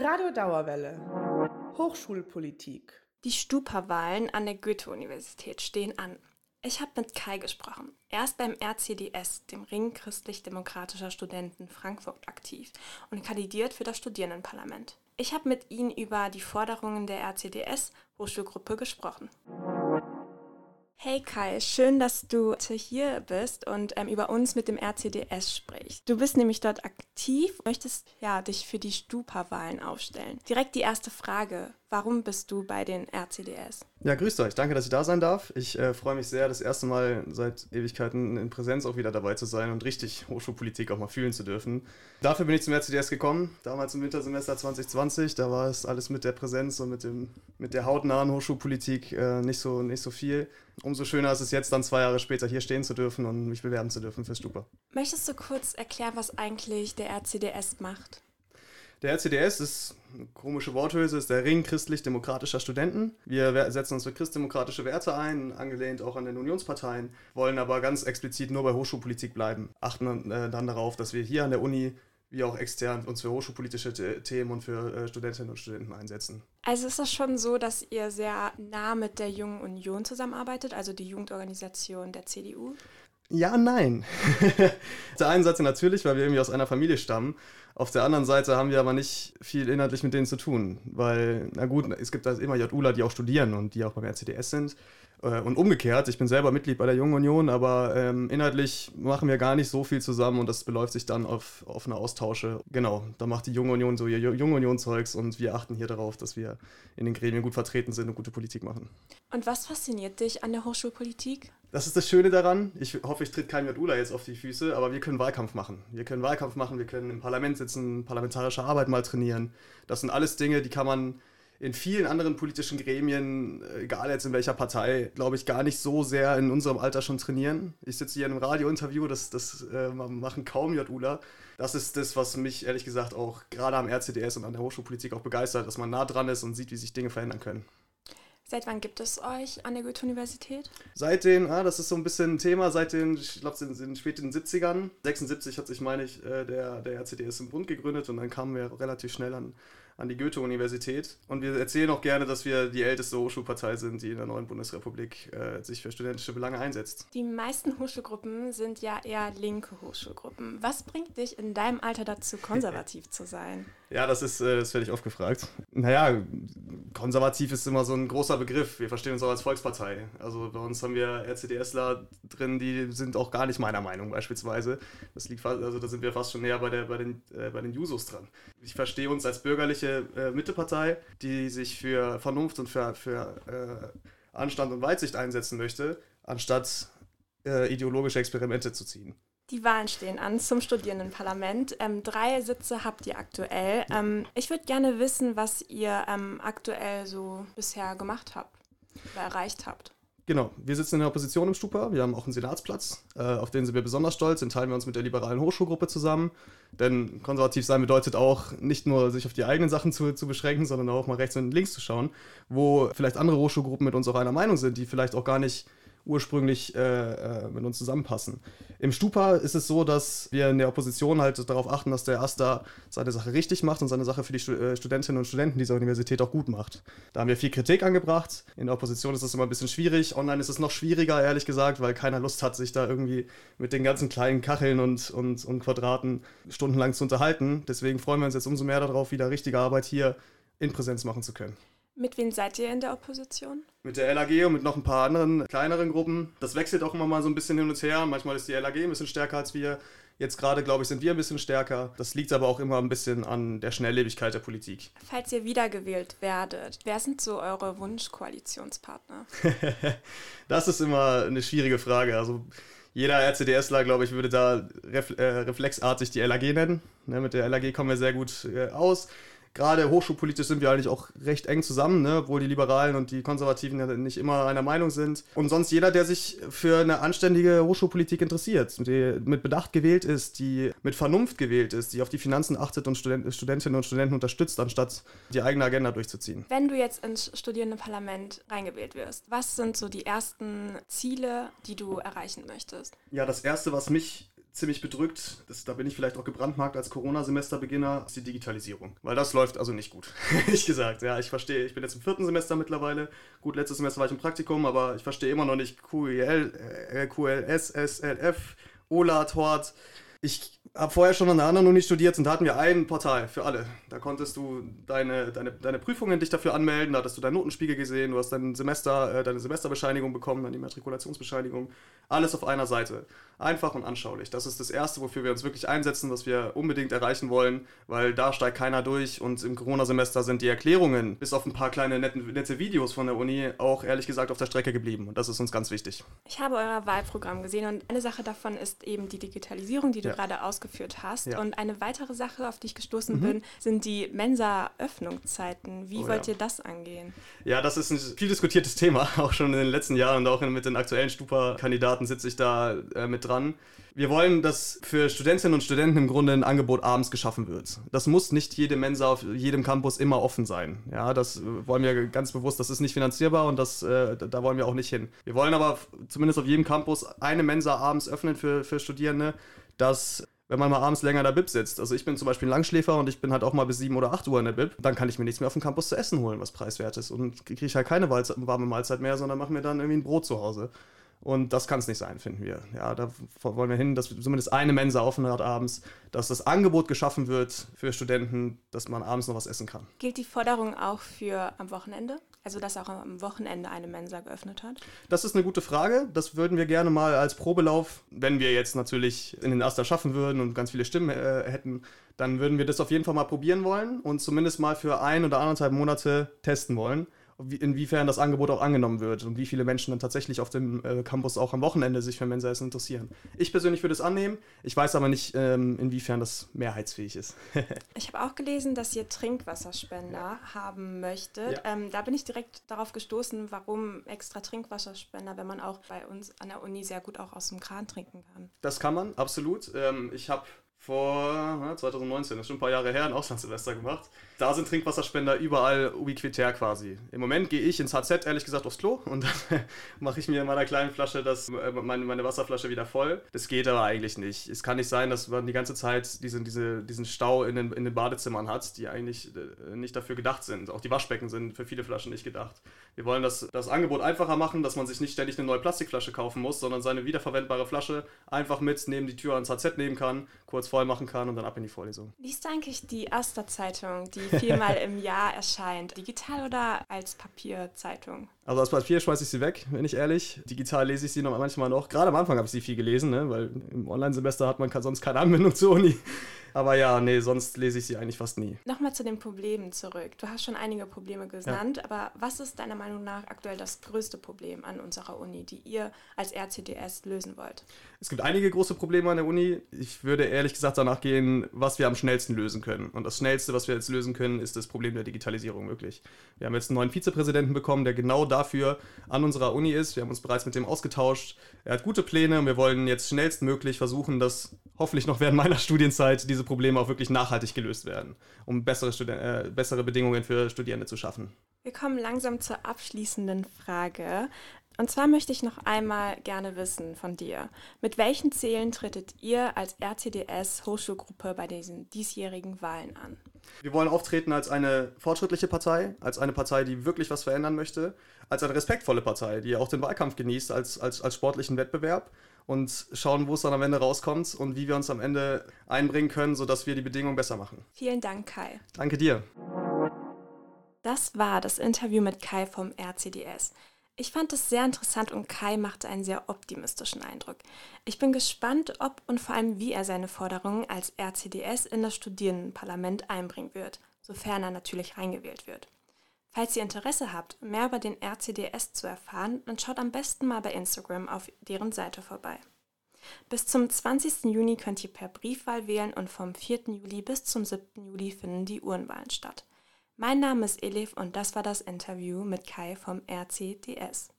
Radio Dauerwelle. Hochschulpolitik. Die Stupa-Wahlen an der Goethe-Universität stehen an. Ich habe mit Kai gesprochen. Er ist beim RCDS, dem Ring christlich-demokratischer Studenten Frankfurt, aktiv und kandidiert für das Studierendenparlament. Ich habe mit ihm über die Forderungen der RCDS Hochschulgruppe gesprochen. Hey Kai, schön, dass du hier bist und ähm, über uns mit dem RCDS sprichst. Du bist nämlich dort aktiv, möchtest ja dich für die Stupa-Wahlen aufstellen. Direkt die erste Frage: Warum bist du bei den RCDS? Ja, grüßt euch. Danke, dass ich da sein darf. Ich äh, freue mich sehr, das erste Mal seit Ewigkeiten in Präsenz auch wieder dabei zu sein und richtig Hochschulpolitik auch mal fühlen zu dürfen. Dafür bin ich zum RCDS gekommen, damals im Wintersemester 2020. Da war es alles mit der Präsenz und mit, dem, mit der hautnahen Hochschulpolitik äh, nicht, so, nicht so viel. Umso schöner ist es jetzt dann zwei Jahre später hier stehen zu dürfen und mich bewerben zu dürfen fürs Stupa. Möchtest du kurz erklären, was eigentlich der RCDS macht? Der RCDS ist eine komische Worthülse, ist der Ring christlich-demokratischer Studenten. Wir setzen uns für christdemokratische Werte ein, angelehnt auch an den Unionsparteien, wollen aber ganz explizit nur bei Hochschulpolitik bleiben. Achten äh, dann darauf, dass wir hier an der Uni wie auch extern uns für hochschulpolitische Themen und für äh, Studentinnen und Studenten einsetzen. Also ist das schon so, dass ihr sehr nah mit der Jungen Union zusammenarbeitet, also die Jugendorganisation der CDU? Ja, nein. Auf der einen Seite natürlich, weil wir irgendwie aus einer Familie stammen. Auf der anderen Seite haben wir aber nicht viel inhaltlich mit denen zu tun, weil, na gut, es gibt da immer JULA, die auch studieren und die auch beim RCDS sind. Äh, und umgekehrt, ich bin selber Mitglied bei der Jungen Union, aber ähm, inhaltlich machen wir gar nicht so viel zusammen und das beläuft sich dann auf offene Austausche. Genau, da macht die Junge Union so ihr Junge Union-Zeugs und wir achten hier darauf, dass wir in den Gremien gut vertreten sind und gute Politik machen. Und was fasziniert dich an der Hochschulpolitik? Das ist das Schöne daran. Ich hoffe, ich tritt kein JULA jetzt auf die Füße, aber wir können Wahlkampf machen. Wir können Wahlkampf machen, wir können im Parlament sitzen, parlamentarische Arbeit mal trainieren. Das sind alles Dinge, die kann man in vielen anderen politischen Gremien, egal jetzt in welcher Partei, glaube ich, gar nicht so sehr in unserem Alter schon trainieren. Ich sitze hier in einem Radiointerview, das, das äh, machen kaum JULA. Das ist das, was mich ehrlich gesagt auch gerade am RCDS und an der Hochschulpolitik auch begeistert, dass man nah dran ist und sieht, wie sich Dinge verändern können. Seit wann gibt es euch an der Goethe-Universität? Seit den, ah, das ist so ein bisschen ein Thema, seit den, ich glaube, in den späten 70ern. 76 hat sich, meine ich, äh, der, der RCDS im Bund gegründet und dann kamen wir relativ schnell an an die Goethe-Universität. Und wir erzählen auch gerne, dass wir die älteste Hochschulpartei sind, die in der neuen Bundesrepublik äh, sich für studentische Belange einsetzt. Die meisten Hochschulgruppen sind ja eher linke Hochschulgruppen. Was bringt dich in deinem Alter dazu, konservativ zu sein? Ja, das ist, äh, das werde ich oft gefragt. Naja, konservativ ist immer so ein großer Begriff. Wir verstehen uns auch als Volkspartei. Also bei uns haben wir RCDSler drin, die sind auch gar nicht meiner Meinung beispielsweise. Das liegt fast, also da sind wir fast schon näher bei, der, bei, den, äh, bei den Jusos dran. Ich verstehe uns als bürgerliche äh, Mittepartei, die sich für Vernunft und für, für äh, Anstand und Weitsicht einsetzen möchte, anstatt äh, ideologische Experimente zu ziehen. Die Wahlen stehen an zum Studierendenparlament. Ähm, drei Sitze habt ihr aktuell. Ähm, ich würde gerne wissen, was ihr ähm, aktuell so bisher gemacht habt oder erreicht habt. Genau, wir sitzen in der Opposition im Stupa. Wir haben auch einen Senatsplatz, äh, auf den sind wir besonders stolz. Den teilen wir uns mit der liberalen Hochschulgruppe zusammen. Denn konservativ sein bedeutet auch nicht nur sich auf die eigenen Sachen zu, zu beschränken, sondern auch mal rechts und links zu schauen, wo vielleicht andere Hochschulgruppen mit uns auch einer Meinung sind, die vielleicht auch gar nicht ursprünglich äh, äh, mit uns zusammenpassen. Im Stupa ist es so, dass wir in der Opposition halt darauf achten, dass der AStA seine Sache richtig macht und seine Sache für die Stud äh, Studentinnen und Studenten dieser Universität auch gut macht. Da haben wir viel Kritik angebracht. In der Opposition ist das immer ein bisschen schwierig. Online ist es noch schwieriger, ehrlich gesagt, weil keiner Lust hat, sich da irgendwie mit den ganzen kleinen Kacheln und, und, und Quadraten stundenlang zu unterhalten. Deswegen freuen wir uns jetzt umso mehr darauf, wieder richtige Arbeit hier in Präsenz machen zu können. Mit wem seid ihr in der Opposition? Mit der LAG und mit noch ein paar anderen kleineren Gruppen. Das wechselt auch immer mal so ein bisschen hin und her. Manchmal ist die LAG ein bisschen stärker als wir. Jetzt gerade, glaube ich, sind wir ein bisschen stärker. Das liegt aber auch immer ein bisschen an der Schnelllebigkeit der Politik. Falls ihr wiedergewählt werdet, wer sind so eure Wunschkoalitionspartner? das ist immer eine schwierige Frage. Also jeder RCDSler, glaube ich, würde da äh, reflexartig die LAG nennen. Ne, mit der LAG kommen wir sehr gut äh, aus gerade hochschulpolitisch sind wir eigentlich auch recht eng zusammen, ne? obwohl die Liberalen und die Konservativen ja nicht immer einer Meinung sind. Und sonst jeder, der sich für eine anständige Hochschulpolitik interessiert, die mit Bedacht gewählt ist, die mit Vernunft gewählt ist, die auf die Finanzen achtet und Student Studentinnen und Studenten unterstützt, anstatt die eigene Agenda durchzuziehen. Wenn du jetzt ins Studierendenparlament reingewählt wirst, was sind so die ersten Ziele, die du erreichen möchtest? Ja, das Erste, was mich ziemlich bedrückt, das, da bin ich vielleicht auch gebrandmarkt als Corona-Semesterbeginner, ist die Digitalisierung. Weil das läuft also nicht gut, ehrlich gesagt. Ja, ich verstehe, ich bin jetzt im vierten Semester mittlerweile. Gut, letztes Semester war ich im Praktikum, aber ich verstehe immer noch nicht QEL, äh, QLS, SLF, OLAT, HORT. Ich habe vorher schon an einer anderen Uni studiert und da hatten wir ein Portal für alle. Da konntest du deine, deine, deine Prüfungen dich dafür anmelden, da hattest du deinen Notenspiegel gesehen, du hast dein Semester, äh, deine Semesterbescheinigung bekommen, dann die Matrikulationsbescheinigung. Alles auf einer Seite. Einfach und anschaulich. Das ist das Erste, wofür wir uns wirklich einsetzen, was wir unbedingt erreichen wollen, weil da steigt keiner durch und im Corona-Semester sind die Erklärungen, bis auf ein paar kleine nette, nette Videos von der Uni, auch ehrlich gesagt auf der Strecke geblieben. Und das ist uns ganz wichtig. Ich habe euer Wahlprogramm gesehen und eine Sache davon ist eben die Digitalisierung, die du ja. gerade ausgeführt hast. Ja. Und eine weitere Sache, auf die ich gestoßen mhm. bin, sind die Mensa-Öffnungszeiten. Wie oh, wollt ja. ihr das angehen? Ja, das ist ein viel diskutiertes Thema, auch schon in den letzten Jahren und auch mit den aktuellen Stupa-Kandidaten sitze ich da äh, mit dran. Wir wollen, dass für Studentinnen und Studenten im Grunde ein Angebot abends geschaffen wird. Das muss nicht jede Mensa auf jedem Campus immer offen sein. Ja, das wollen wir ganz bewusst, das ist nicht finanzierbar und das, äh, da wollen wir auch nicht hin. Wir wollen aber zumindest auf jedem Campus eine Mensa abends öffnen für, für Studierende, dass wenn man mal abends länger in der Bib sitzt. Also ich bin zum Beispiel ein Langschläfer und ich bin halt auch mal bis 7 oder 8 Uhr in der Bib. Dann kann ich mir nichts mehr auf dem Campus zu essen holen, was preiswert ist. Und kriege ich halt keine warme Mahlzeit mehr, sondern mache mir dann irgendwie ein Brot zu Hause. Und das kann es nicht sein, finden wir. Ja, da wollen wir hin, dass zumindest eine Mensa offen hat abends, dass das Angebot geschaffen wird für Studenten, dass man abends noch was essen kann. Gilt die Forderung auch für am Wochenende? Also, dass auch am Wochenende eine Mensa geöffnet hat? Das ist eine gute Frage. Das würden wir gerne mal als Probelauf, wenn wir jetzt natürlich in den Aster schaffen würden und ganz viele Stimmen äh, hätten, dann würden wir das auf jeden Fall mal probieren wollen und zumindest mal für ein oder anderthalb Monate testen wollen inwiefern das Angebot auch angenommen wird und wie viele Menschen dann tatsächlich auf dem äh, Campus auch am Wochenende sich für Mensa-Essen interessieren. Ich persönlich würde es annehmen, ich weiß aber nicht, ähm, inwiefern das mehrheitsfähig ist. ich habe auch gelesen, dass ihr Trinkwasserspender ja. haben möchtet. Ja. Ähm, da bin ich direkt darauf gestoßen, warum extra Trinkwasserspender, wenn man auch bei uns an der Uni sehr gut auch aus dem Kran trinken kann. Das kann man, absolut. Ähm, ich habe vor 2019, das ist schon ein paar Jahre her, ein Auslandssemester gemacht. Da sind Trinkwasserspender überall ubiquitär quasi. Im Moment gehe ich ins HZ ehrlich gesagt aufs Klo und dann mache ich mir in meiner kleinen Flasche das, äh, meine, meine Wasserflasche wieder voll. Das geht aber eigentlich nicht. Es kann nicht sein, dass man die ganze Zeit diesen, diese, diesen Stau in den, in den Badezimmern hat, die eigentlich äh, nicht dafür gedacht sind. Auch die Waschbecken sind für viele Flaschen nicht gedacht. Wir wollen das, das Angebot einfacher machen, dass man sich nicht ständig eine neue Plastikflasche kaufen muss, sondern seine wiederverwendbare Flasche einfach mit neben die Tür ans HZ nehmen kann, kurz voll machen kann und dann ab in die Vorlesung. Liest du eigentlich die Aster-Zeitung, die viermal im Jahr erscheint. Digital oder als Papierzeitung? Also als Papier schmeiße ich sie weg, wenn ich ehrlich. Digital lese ich sie noch manchmal noch. Gerade am Anfang habe ich sie viel gelesen, ne? weil im Online-Semester hat man sonst keine Anbindung zur Uni. Aber ja, nee, sonst lese ich sie eigentlich fast nie. Nochmal zu den Problemen zurück. Du hast schon einige Probleme genannt, ja. aber was ist deiner Meinung nach aktuell das größte Problem an unserer Uni, die ihr als RCDS lösen wollt? Es gibt einige große Probleme an der Uni. Ich würde ehrlich gesagt danach gehen, was wir am schnellsten lösen können. Und das Schnellste, was wir jetzt lösen können, ist das Problem der Digitalisierung wirklich. Wir haben jetzt einen neuen Vizepräsidenten bekommen, der genau dafür an unserer Uni ist. Wir haben uns bereits mit dem ausgetauscht. Er hat gute Pläne und wir wollen jetzt schnellstmöglich versuchen, dass hoffentlich noch während meiner Studienzeit diese Probleme auch wirklich nachhaltig gelöst werden, um bessere, Studen äh, bessere Bedingungen für Studierende zu schaffen. Wir kommen langsam zur abschließenden Frage. Und zwar möchte ich noch einmal gerne wissen von dir, mit welchen Zielen tretet ihr als RCDS Hochschulgruppe bei diesen diesjährigen Wahlen an? Wir wollen auftreten als eine fortschrittliche Partei, als eine Partei, die wirklich was verändern möchte, als eine respektvolle Partei, die auch den Wahlkampf genießt als, als, als sportlichen Wettbewerb und schauen, wo es dann am Ende rauskommt und wie wir uns am Ende einbringen können, sodass wir die Bedingungen besser machen. Vielen Dank, Kai. Danke dir. Das war das Interview mit Kai vom RCDS. Ich fand es sehr interessant und Kai machte einen sehr optimistischen Eindruck. Ich bin gespannt, ob und vor allem wie er seine Forderungen als RCDS in das Studierendenparlament einbringen wird, sofern er natürlich reingewählt wird. Falls ihr Interesse habt, mehr über den RCDS zu erfahren, dann schaut am besten mal bei Instagram auf deren Seite vorbei. Bis zum 20. Juni könnt ihr per Briefwahl wählen und vom 4. Juli bis zum 7. Juli finden die Uhrenwahlen statt. Mein Name ist Elif und das war das Interview mit Kai vom RCDS.